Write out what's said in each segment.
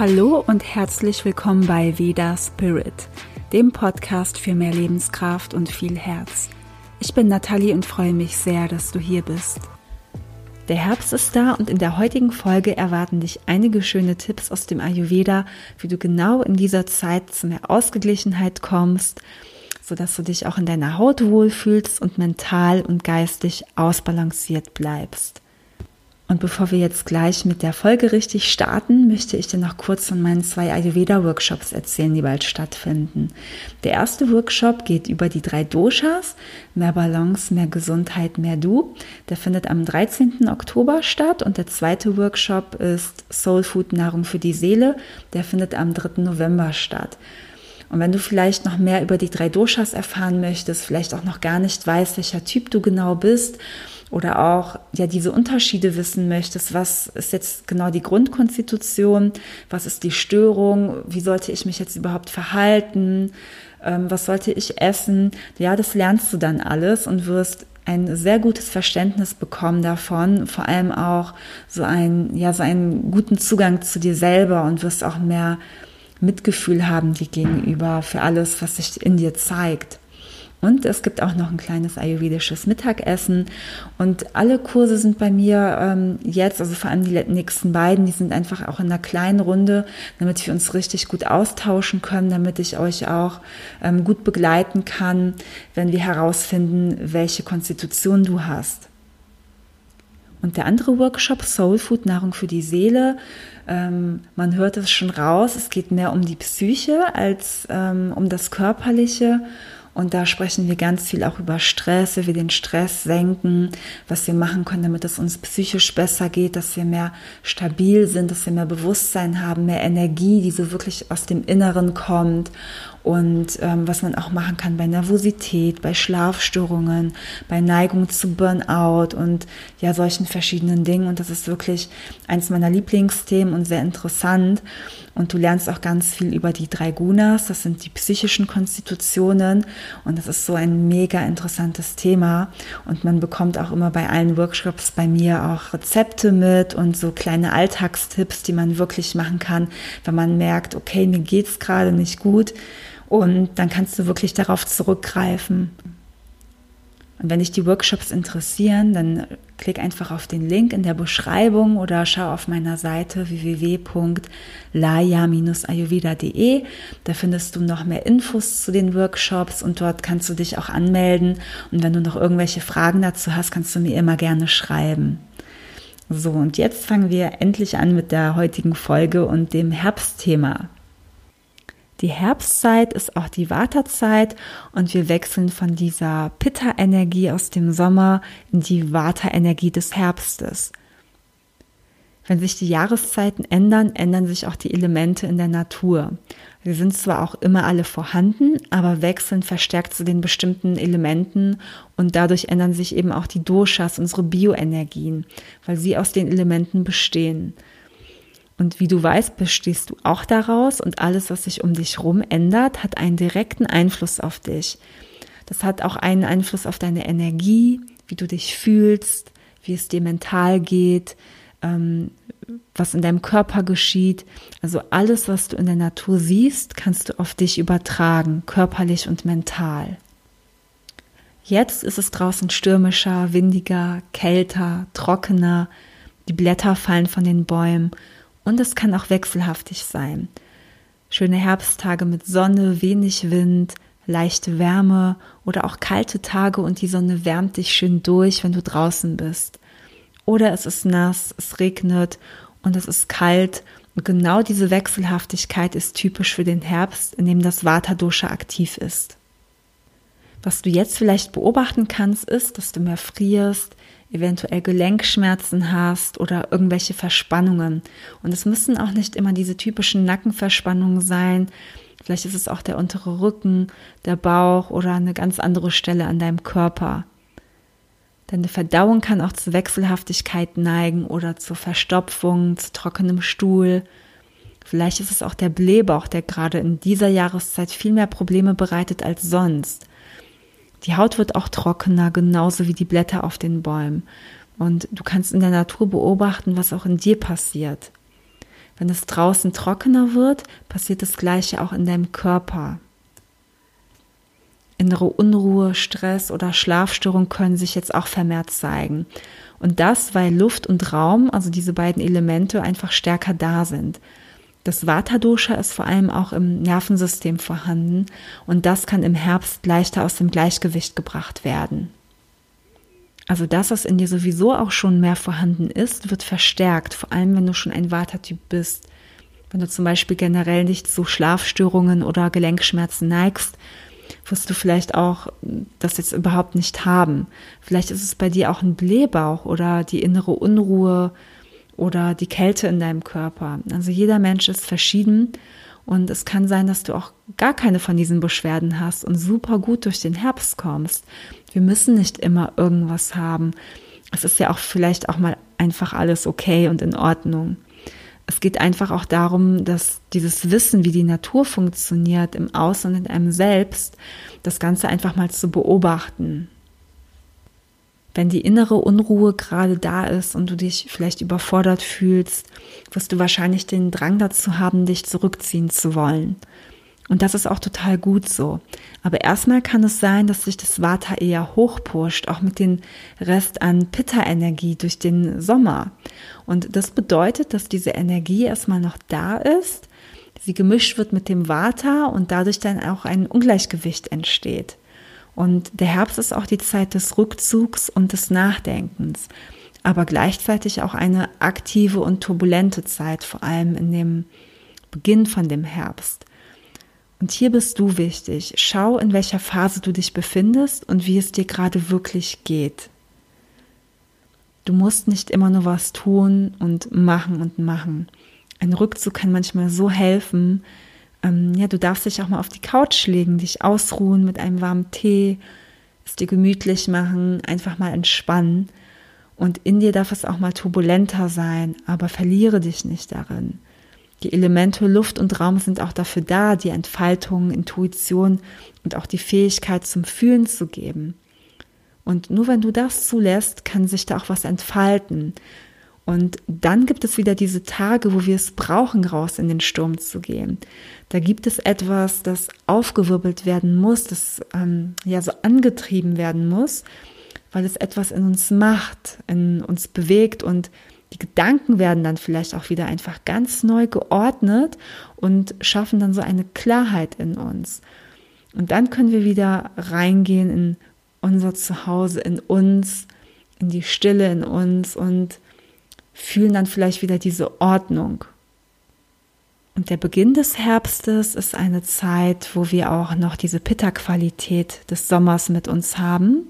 Hallo und herzlich willkommen bei Veda Spirit, dem Podcast für mehr Lebenskraft und viel Herz. Ich bin Nathalie und freue mich sehr, dass du hier bist. Der Herbst ist da und in der heutigen Folge erwarten dich einige schöne Tipps aus dem Ayurveda, wie du genau in dieser Zeit zu mehr Ausgeglichenheit kommst, sodass du dich auch in deiner Haut wohlfühlst und mental und geistig ausbalanciert bleibst. Und bevor wir jetzt gleich mit der Folge richtig starten, möchte ich dir noch kurz von meinen zwei Ayurveda-Workshops erzählen, die bald stattfinden. Der erste Workshop geht über die drei Doshas, mehr Balance, mehr Gesundheit, mehr Du. Der findet am 13. Oktober statt und der zweite Workshop ist Soul Food Nahrung für die Seele. Der findet am 3. November statt. Und wenn du vielleicht noch mehr über die drei Doshas erfahren möchtest, vielleicht auch noch gar nicht weißt, welcher Typ du genau bist, oder auch ja diese Unterschiede wissen möchtest, was ist jetzt genau die Grundkonstitution, was ist die Störung, wie sollte ich mich jetzt überhaupt verhalten, ähm, was sollte ich essen, ja, das lernst du dann alles und wirst ein sehr gutes Verständnis bekommen davon, vor allem auch so ein, ja, so einen guten Zugang zu dir selber und wirst auch mehr Mitgefühl haben dir gegenüber für alles, was sich in dir zeigt. Und es gibt auch noch ein kleines ayurvedisches Mittagessen. Und alle Kurse sind bei mir ähm, jetzt, also vor allem die nächsten beiden, die sind einfach auch in einer kleinen Runde, damit wir uns richtig gut austauschen können, damit ich euch auch ähm, gut begleiten kann, wenn wir herausfinden, welche Konstitution du hast. Und der andere Workshop, Soul Food, Nahrung für die Seele, ähm, man hört es schon raus, es geht mehr um die Psyche als ähm, um das Körperliche. Und da sprechen wir ganz viel auch über Stress, wie wir den Stress senken, was wir machen können, damit es uns psychisch besser geht, dass wir mehr stabil sind, dass wir mehr Bewusstsein haben, mehr Energie, die so wirklich aus dem Inneren kommt und ähm, was man auch machen kann bei Nervosität, bei Schlafstörungen, bei Neigung zu Burnout und ja solchen verschiedenen Dingen. Und das ist wirklich eins meiner Lieblingsthemen und sehr interessant. Und du lernst auch ganz viel über die drei Gunas, das sind die psychischen Konstitutionen. Und das ist so ein mega interessantes Thema. Und man bekommt auch immer bei allen Workshops bei mir auch Rezepte mit und so kleine Alltagstipps, die man wirklich machen kann, wenn man merkt, okay, mir geht's gerade nicht gut und dann kannst du wirklich darauf zurückgreifen. Und wenn dich die Workshops interessieren, dann klick einfach auf den Link in der Beschreibung oder schau auf meiner Seite www.laya-ayurveda.de. Da findest du noch mehr Infos zu den Workshops und dort kannst du dich auch anmelden. Und wenn du noch irgendwelche Fragen dazu hast, kannst du mir immer gerne schreiben. So, und jetzt fangen wir endlich an mit der heutigen Folge und dem Herbstthema. Die Herbstzeit ist auch die Wartezeit und wir wechseln von dieser Pitta-Energie aus dem Sommer in die Vata-Energie des Herbstes. Wenn sich die Jahreszeiten ändern, ändern sich auch die Elemente in der Natur. Sie sind zwar auch immer alle vorhanden, aber wechseln verstärkt zu den bestimmten Elementen und dadurch ändern sich eben auch die Doshas, unsere Bioenergien, weil sie aus den Elementen bestehen. Und wie du weißt, bestehst du auch daraus und alles, was sich um dich herum ändert, hat einen direkten Einfluss auf dich. Das hat auch einen Einfluss auf deine Energie, wie du dich fühlst, wie es dir mental geht, ähm, was in deinem Körper geschieht. Also alles, was du in der Natur siehst, kannst du auf dich übertragen, körperlich und mental. Jetzt ist es draußen stürmischer, windiger, kälter, trockener. Die Blätter fallen von den Bäumen und es kann auch wechselhaftig sein. Schöne Herbsttage mit Sonne, wenig Wind, leichte Wärme oder auch kalte Tage und die Sonne wärmt dich schön durch, wenn du draußen bist. Oder es ist nass, es regnet und es ist kalt und genau diese Wechselhaftigkeit ist typisch für den Herbst, in dem das Vata-Dosha aktiv ist. Was du jetzt vielleicht beobachten kannst, ist, dass du mehr frierst, eventuell Gelenkschmerzen hast oder irgendwelche Verspannungen. Und es müssen auch nicht immer diese typischen Nackenverspannungen sein. Vielleicht ist es auch der untere Rücken, der Bauch oder eine ganz andere Stelle an deinem Körper. Deine Verdauung kann auch zu Wechselhaftigkeit neigen oder zur Verstopfung, zu trockenem Stuhl. Vielleicht ist es auch der Blähbauch, der gerade in dieser Jahreszeit viel mehr Probleme bereitet als sonst. Die Haut wird auch trockener, genauso wie die Blätter auf den Bäumen. Und du kannst in der Natur beobachten, was auch in dir passiert. Wenn es draußen trockener wird, passiert das gleiche auch in deinem Körper. Innere Unruhe, Stress oder Schlafstörung können sich jetzt auch vermehrt zeigen. Und das, weil Luft und Raum, also diese beiden Elemente, einfach stärker da sind. Das Vata-Dosha ist vor allem auch im Nervensystem vorhanden und das kann im Herbst leichter aus dem Gleichgewicht gebracht werden. Also das, was in dir sowieso auch schon mehr vorhanden ist, wird verstärkt, vor allem wenn du schon ein Vata-Typ bist. Wenn du zum Beispiel generell nicht zu Schlafstörungen oder Gelenkschmerzen neigst, wirst du vielleicht auch das jetzt überhaupt nicht haben. Vielleicht ist es bei dir auch ein Blähbauch oder die innere Unruhe oder die Kälte in deinem Körper. Also jeder Mensch ist verschieden und es kann sein, dass du auch gar keine von diesen Beschwerden hast und super gut durch den Herbst kommst. Wir müssen nicht immer irgendwas haben. Es ist ja auch vielleicht auch mal einfach alles okay und in Ordnung. Es geht einfach auch darum, dass dieses Wissen, wie die Natur funktioniert, im Außen und in einem selbst, das Ganze einfach mal zu beobachten. Wenn die innere Unruhe gerade da ist und du dich vielleicht überfordert fühlst, wirst du wahrscheinlich den Drang dazu haben, dich zurückziehen zu wollen. Und das ist auch total gut so. Aber erstmal kann es sein, dass sich das Vata eher hochpusht, auch mit dem Rest an Pitta-Energie durch den Sommer. Und das bedeutet, dass diese Energie erstmal noch da ist, sie gemischt wird mit dem Vata und dadurch dann auch ein Ungleichgewicht entsteht. Und der Herbst ist auch die Zeit des Rückzugs und des Nachdenkens, aber gleichzeitig auch eine aktive und turbulente Zeit, vor allem in dem Beginn von dem Herbst. Und hier bist du wichtig. Schau, in welcher Phase du dich befindest und wie es dir gerade wirklich geht. Du musst nicht immer nur was tun und machen und machen. Ein Rückzug kann manchmal so helfen. Ähm, ja, du darfst dich auch mal auf die Couch legen, dich ausruhen mit einem warmen Tee, es dir gemütlich machen, einfach mal entspannen. Und in dir darf es auch mal turbulenter sein, aber verliere dich nicht darin. Die Elemente Luft und Raum sind auch dafür da, die Entfaltung, Intuition und auch die Fähigkeit zum Fühlen zu geben. Und nur wenn du das zulässt, kann sich da auch was entfalten. Und dann gibt es wieder diese Tage, wo wir es brauchen, raus in den Sturm zu gehen. Da gibt es etwas, das aufgewirbelt werden muss, das ähm, ja so angetrieben werden muss, weil es etwas in uns macht, in uns bewegt und die Gedanken werden dann vielleicht auch wieder einfach ganz neu geordnet und schaffen dann so eine Klarheit in uns. Und dann können wir wieder reingehen in unser Zuhause, in uns, in die Stille in uns und fühlen dann vielleicht wieder diese Ordnung. Und der Beginn des Herbstes ist eine Zeit, wo wir auch noch diese Pitta-Qualität des Sommers mit uns haben.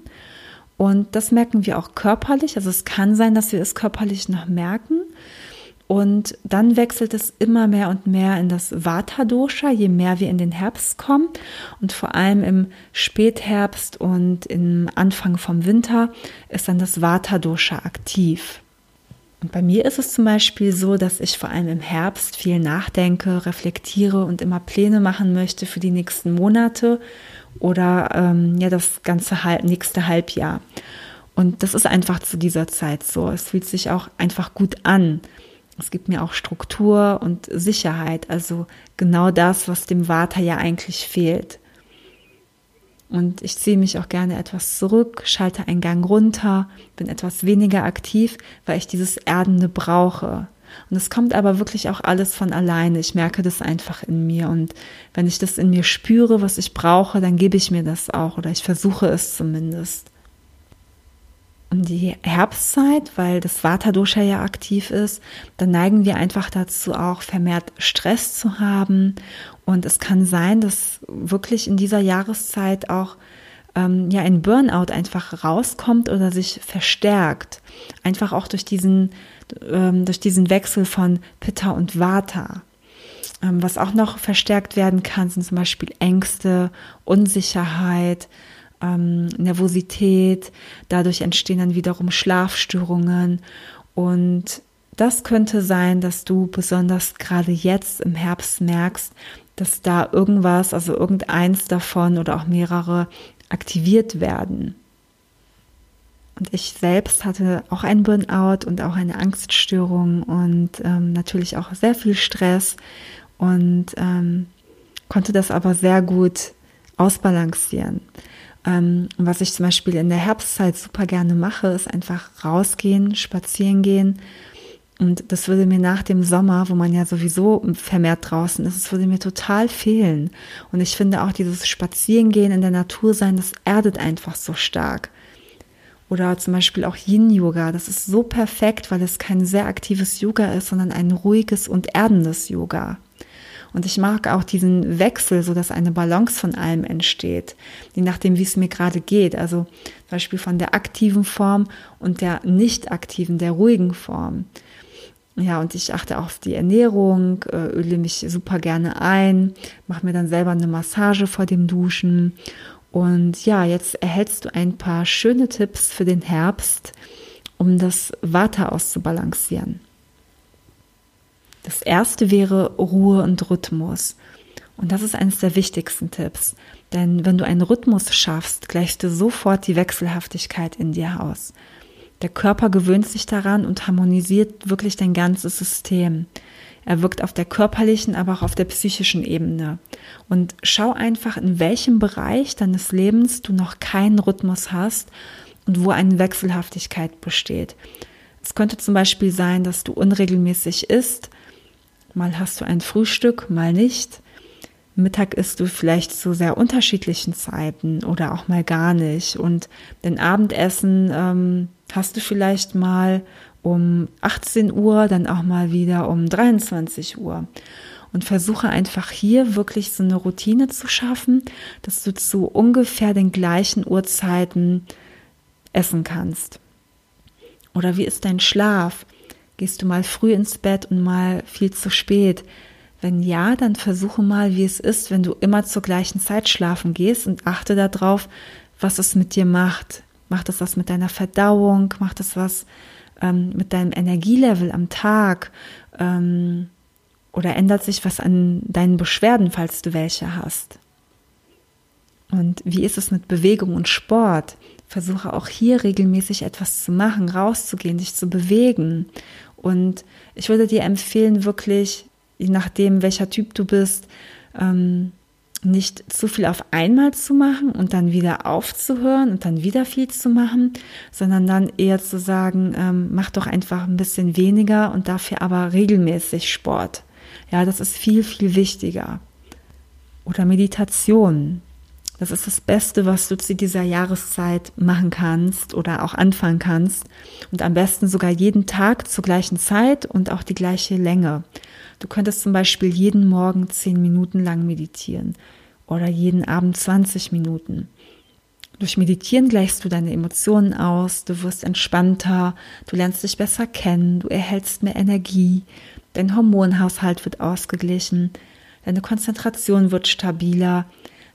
Und das merken wir auch körperlich. Also es kann sein, dass wir es körperlich noch merken. Und dann wechselt es immer mehr und mehr in das Vata-Dosha, je mehr wir in den Herbst kommen. Und vor allem im Spätherbst und im Anfang vom Winter ist dann das Vata-Dosha aktiv. Und bei mir ist es zum Beispiel so, dass ich vor allem im Herbst viel nachdenke, reflektiere und immer Pläne machen möchte für die nächsten Monate oder ähm, ja das ganze halb, nächste Halbjahr. Und das ist einfach zu dieser Zeit so. Es fühlt sich auch einfach gut an. Es gibt mir auch Struktur und Sicherheit, also genau das, was dem Vata ja eigentlich fehlt. Und ich ziehe mich auch gerne etwas zurück, schalte einen Gang runter, bin etwas weniger aktiv, weil ich dieses Erdende brauche. Und es kommt aber wirklich auch alles von alleine. Ich merke das einfach in mir. Und wenn ich das in mir spüre, was ich brauche, dann gebe ich mir das auch oder ich versuche es zumindest. Und die Herbstzeit, weil das Vata-Dosha ja aktiv ist, dann neigen wir einfach dazu auch vermehrt Stress zu haben. Und es kann sein, dass wirklich in dieser Jahreszeit auch ähm, ja ein Burnout einfach rauskommt oder sich verstärkt. Einfach auch durch diesen ähm, durch diesen Wechsel von Pitta und Vata. Ähm, was auch noch verstärkt werden kann, sind zum Beispiel Ängste, Unsicherheit, ähm, Nervosität. Dadurch entstehen dann wiederum Schlafstörungen und das könnte sein, dass du besonders gerade jetzt im Herbst merkst, dass da irgendwas, also irgendeins davon oder auch mehrere aktiviert werden. Und ich selbst hatte auch ein Burnout und auch eine Angststörung und ähm, natürlich auch sehr viel Stress und ähm, konnte das aber sehr gut ausbalancieren. Ähm, was ich zum Beispiel in der Herbstzeit super gerne mache, ist einfach rausgehen, spazieren gehen. Und das würde mir nach dem Sommer, wo man ja sowieso vermehrt draußen ist, es würde mir total fehlen. Und ich finde auch dieses Spazierengehen in der Natur sein, das erdet einfach so stark. Oder zum Beispiel auch Yin-Yoga. Das ist so perfekt, weil es kein sehr aktives Yoga ist, sondern ein ruhiges und erdendes Yoga. Und ich mag auch diesen Wechsel, so dass eine Balance von allem entsteht, je nachdem, wie es mir gerade geht. Also zum Beispiel von der aktiven Form und der nicht aktiven, der ruhigen Form. Ja, und ich achte auch auf die Ernährung, äh, öle mich super gerne ein, mache mir dann selber eine Massage vor dem Duschen. Und ja, jetzt erhältst du ein paar schöne Tipps für den Herbst, um das Water auszubalancieren. Das erste wäre Ruhe und Rhythmus. Und das ist eines der wichtigsten Tipps. Denn wenn du einen Rhythmus schaffst, gleichst du sofort die Wechselhaftigkeit in dir aus. Der Körper gewöhnt sich daran und harmonisiert wirklich dein ganzes System. Er wirkt auf der körperlichen, aber auch auf der psychischen Ebene. Und schau einfach, in welchem Bereich deines Lebens du noch keinen Rhythmus hast und wo eine Wechselhaftigkeit besteht. Es könnte zum Beispiel sein, dass du unregelmäßig isst, Mal hast du ein Frühstück, mal nicht. Mittag isst du vielleicht zu sehr unterschiedlichen Zeiten oder auch mal gar nicht. Und den Abendessen ähm, hast du vielleicht mal um 18 Uhr, dann auch mal wieder um 23 Uhr. Und versuche einfach hier wirklich so eine Routine zu schaffen, dass du zu ungefähr den gleichen Uhrzeiten essen kannst. Oder wie ist dein Schlaf? Gehst du mal früh ins Bett und mal viel zu spät? Wenn ja, dann versuche mal, wie es ist, wenn du immer zur gleichen Zeit schlafen gehst und achte darauf, was es mit dir macht. Macht es was mit deiner Verdauung? Macht es was ähm, mit deinem Energielevel am Tag? Ähm, oder ändert sich was an deinen Beschwerden, falls du welche hast? Und wie ist es mit Bewegung und Sport? Versuche auch hier regelmäßig etwas zu machen, rauszugehen, dich zu bewegen und ich würde dir empfehlen, wirklich, je nachdem, welcher Typ du bist, ähm, nicht zu viel auf einmal zu machen und dann wieder aufzuhören und dann wieder viel zu machen, sondern dann eher zu sagen, ähm, mach doch einfach ein bisschen weniger und dafür aber regelmäßig Sport. Ja, das ist viel, viel wichtiger. Oder Meditation. Das ist das Beste, was du zu dieser Jahreszeit machen kannst oder auch anfangen kannst. Und am besten sogar jeden Tag zur gleichen Zeit und auch die gleiche Länge. Du könntest zum Beispiel jeden Morgen zehn Minuten lang meditieren oder jeden Abend 20 Minuten. Durch Meditieren gleichst du deine Emotionen aus, du wirst entspannter, du lernst dich besser kennen, du erhältst mehr Energie, dein Hormonhaushalt wird ausgeglichen, deine Konzentration wird stabiler,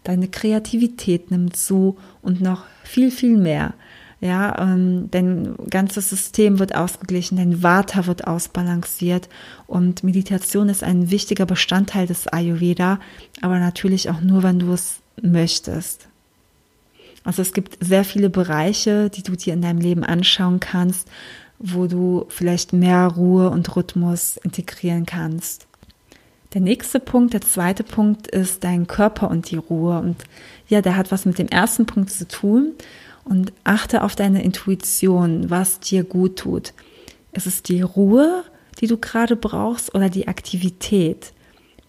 deine Kreativität nimmt zu und noch viel, viel mehr. Ja, ähm, dein ganzes System wird ausgeglichen, dein Vata wird ausbalanciert und Meditation ist ein wichtiger Bestandteil des Ayurveda, aber natürlich auch nur, wenn du es möchtest. Also es gibt sehr viele Bereiche, die du dir in deinem Leben anschauen kannst, wo du vielleicht mehr Ruhe und Rhythmus integrieren kannst. Der nächste Punkt, der zweite Punkt ist dein Körper und die Ruhe. Und ja, der hat was mit dem ersten Punkt zu tun. Und achte auf deine Intuition, was dir gut tut. Ist es die Ruhe, die du gerade brauchst oder die Aktivität?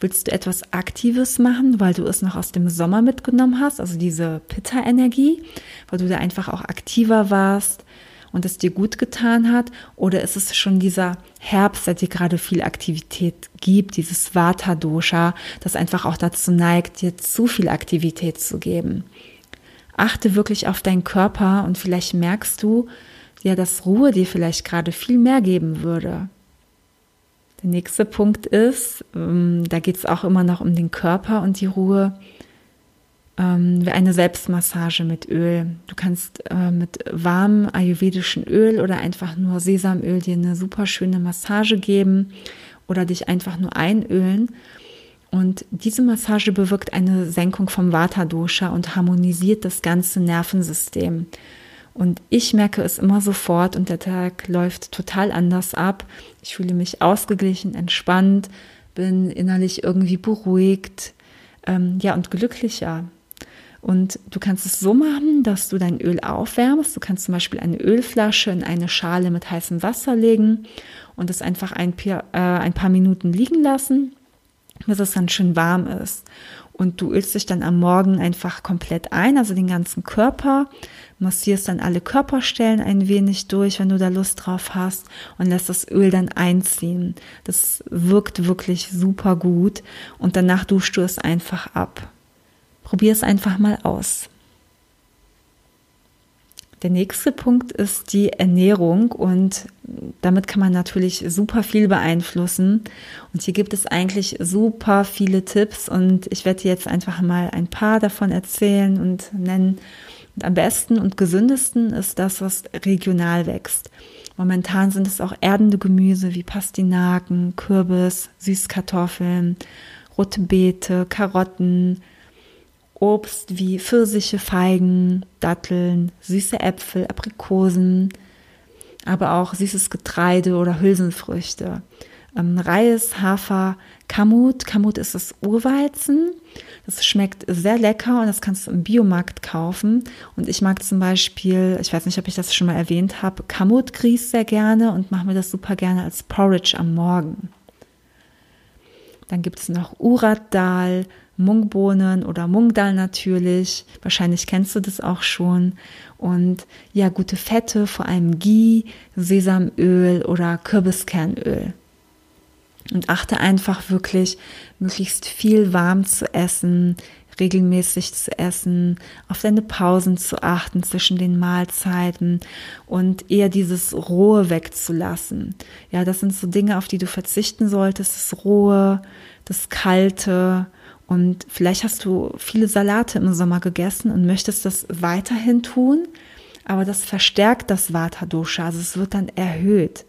Willst du etwas Aktives machen, weil du es noch aus dem Sommer mitgenommen hast, also diese Pitta-Energie, weil du da einfach auch aktiver warst, und es dir gut getan hat? Oder ist es schon dieser Herbst, der dir gerade viel Aktivität gibt, dieses Vata-Dosha, das einfach auch dazu neigt, dir zu viel Aktivität zu geben? Achte wirklich auf deinen Körper und vielleicht merkst du, ja, dass Ruhe dir vielleicht gerade viel mehr geben würde. Der nächste Punkt ist, ähm, da geht es auch immer noch um den Körper und die Ruhe ähm, eine Selbstmassage mit Öl. Du kannst äh, mit warmem ayurvedischen Öl oder einfach nur Sesamöl dir eine super schöne Massage geben oder dich einfach nur einölen. Und diese Massage bewirkt eine Senkung vom Vata-Dosha und harmonisiert das ganze Nervensystem. Und ich merke es immer sofort und der Tag läuft total anders ab. Ich fühle mich ausgeglichen, entspannt, bin innerlich irgendwie beruhigt, ähm, ja, und glücklicher. Und du kannst es so machen, dass du dein Öl aufwärmst. Du kannst zum Beispiel eine Ölflasche in eine Schale mit heißem Wasser legen und es einfach ein, äh, ein paar Minuten liegen lassen, bis es dann schön warm ist. Und du ölst dich dann am Morgen einfach komplett ein, also den ganzen Körper, massierst dann alle Körperstellen ein wenig durch, wenn du da Lust drauf hast und lässt das Öl dann einziehen. Das wirkt wirklich super gut und danach duschst du es einfach ab. Probier es einfach mal aus. Der nächste Punkt ist die Ernährung und damit kann man natürlich super viel beeinflussen. Und hier gibt es eigentlich super viele Tipps und ich werde jetzt einfach mal ein paar davon erzählen und nennen. Und am besten und gesündesten ist das, was regional wächst. Momentan sind es auch erdende Gemüse wie Pastinaken, Kürbis, Süßkartoffeln, rote Beete, Karotten, Obst wie Pfirsiche, Feigen, Datteln, süße Äpfel, Aprikosen, aber auch süßes Getreide oder Hülsenfrüchte. Ähm, Reis, Hafer, Kamut. Kamut ist das Urweizen. Das schmeckt sehr lecker und das kannst du im Biomarkt kaufen. Und ich mag zum Beispiel, ich weiß nicht, ob ich das schon mal erwähnt habe, Kamutgrieß sehr gerne und mache mir das super gerne als Porridge am Morgen. Dann gibt es noch Urat-Dal, Mungbohnen oder Mungdal natürlich. Wahrscheinlich kennst du das auch schon. Und ja, gute Fette, vor allem Ghee, Sesamöl oder Kürbiskernöl. Und achte einfach wirklich, möglichst viel warm zu essen, regelmäßig zu essen, auf deine Pausen zu achten zwischen den Mahlzeiten und eher dieses Rohe wegzulassen. Ja, das sind so Dinge, auf die du verzichten solltest. Das Rohe, das Kalte, und vielleicht hast du viele Salate im Sommer gegessen und möchtest das weiterhin tun, aber das verstärkt das Vata Dosha, also es wird dann erhöht.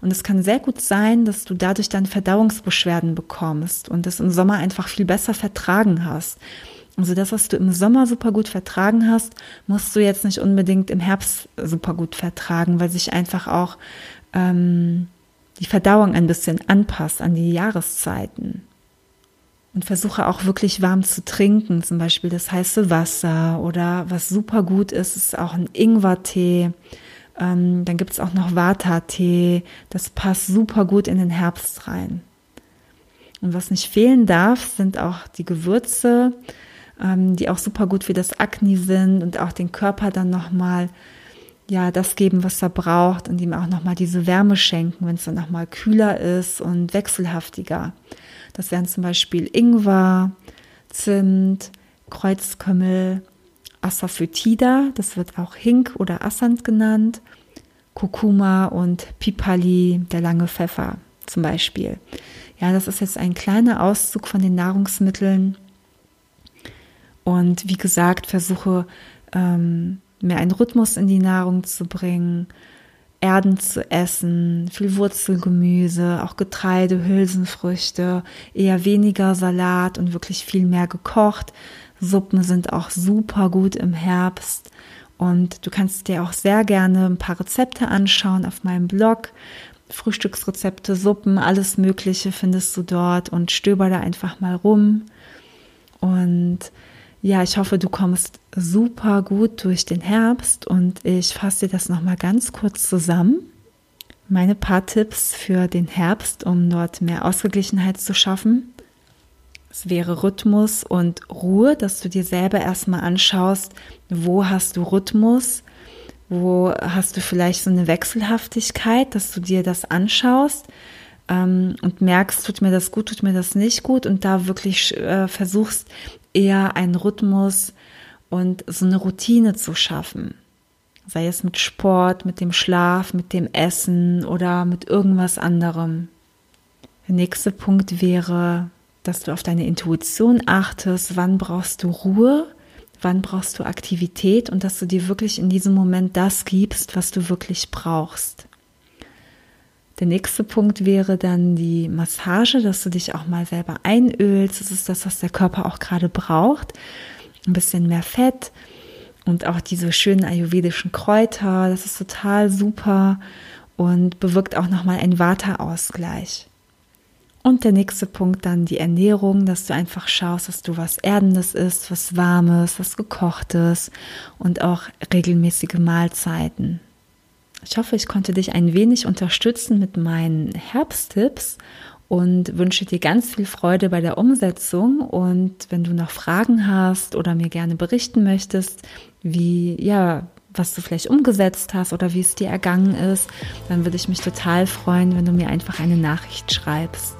Und es kann sehr gut sein, dass du dadurch dann Verdauungsbeschwerden bekommst und es im Sommer einfach viel besser vertragen hast. Also das, was du im Sommer super gut vertragen hast, musst du jetzt nicht unbedingt im Herbst super gut vertragen, weil sich einfach auch ähm, die Verdauung ein bisschen anpasst an die Jahreszeiten und versuche auch wirklich warm zu trinken, zum Beispiel das heiße Wasser oder was super gut ist, ist auch ein Ingwertee. Ähm, dann gibt es auch noch Vata-Tee, das passt super gut in den Herbst rein. Und was nicht fehlen darf, sind auch die Gewürze, ähm, die auch super gut für das Akne sind und auch den Körper dann nochmal ja, das geben, was er braucht und ihm auch nochmal diese Wärme schenken, wenn es dann nochmal kühler ist und wechselhaftiger. Das wären zum Beispiel Ingwer, Zimt, Kreuzkümmel, Asafoetida, das wird auch Hink oder Assant genannt, Kurkuma und Pipali, der lange Pfeffer zum Beispiel. Ja, das ist jetzt ein kleiner Auszug von den Nahrungsmitteln. Und wie gesagt, versuche ähm, mehr einen Rhythmus in die Nahrung zu bringen, Erden zu essen, viel Wurzelgemüse, auch Getreide, Hülsenfrüchte, eher weniger Salat und wirklich viel mehr gekocht. Suppen sind auch super gut im Herbst. Und du kannst dir auch sehr gerne ein paar Rezepte anschauen auf meinem Blog. Frühstücksrezepte, Suppen, alles Mögliche findest du dort und stöber da einfach mal rum. Und ja, ich hoffe, du kommst super gut durch den Herbst und ich fasse dir das nochmal ganz kurz zusammen. Meine paar Tipps für den Herbst, um dort mehr Ausgeglichenheit zu schaffen. Es wäre Rhythmus und Ruhe, dass du dir selber erstmal anschaust, wo hast du Rhythmus, wo hast du vielleicht so eine Wechselhaftigkeit, dass du dir das anschaust ähm, und merkst, tut mir das gut, tut mir das nicht gut und da wirklich äh, versuchst eher einen Rhythmus und so eine Routine zu schaffen. Sei es mit Sport, mit dem Schlaf, mit dem Essen oder mit irgendwas anderem. Der nächste Punkt wäre, dass du auf deine Intuition achtest. Wann brauchst du Ruhe? Wann brauchst du Aktivität? Und dass du dir wirklich in diesem Moment das gibst, was du wirklich brauchst. Der nächste Punkt wäre dann die Massage, dass du dich auch mal selber einölst. Das ist das, was der Körper auch gerade braucht. Ein bisschen mehr Fett. und auch diese schönen ayurvedischen Kräuter, das ist total super und bewirkt auch nochmal einen Vata-Ausgleich. Und der nächste Punkt dann die Ernährung, dass du einfach schaust, dass du was Erdendes isst, was Warmes, was Gekochtes und auch regelmäßige Mahlzeiten. Ich hoffe, ich konnte dich ein wenig unterstützen mit meinen Herbsttipps und wünsche dir ganz viel Freude bei der Umsetzung. Und wenn du noch Fragen hast oder mir gerne berichten möchtest, wie, ja, was du vielleicht umgesetzt hast oder wie es dir ergangen ist, dann würde ich mich total freuen, wenn du mir einfach eine Nachricht schreibst.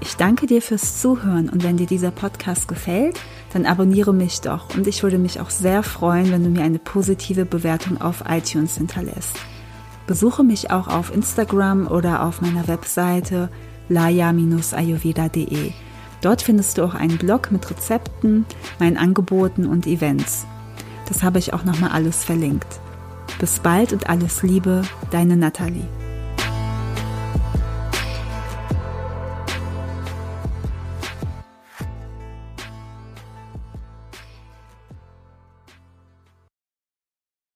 Ich danke dir fürs Zuhören und wenn dir dieser Podcast gefällt, dann abonniere mich doch und ich würde mich auch sehr freuen, wenn du mir eine positive Bewertung auf iTunes hinterlässt. Besuche mich auch auf Instagram oder auf meiner Webseite laya-ayurveda.de. Dort findest du auch einen Blog mit Rezepten, meinen Angeboten und Events. Das habe ich auch nochmal alles verlinkt. Bis bald und alles Liebe, deine Nathalie.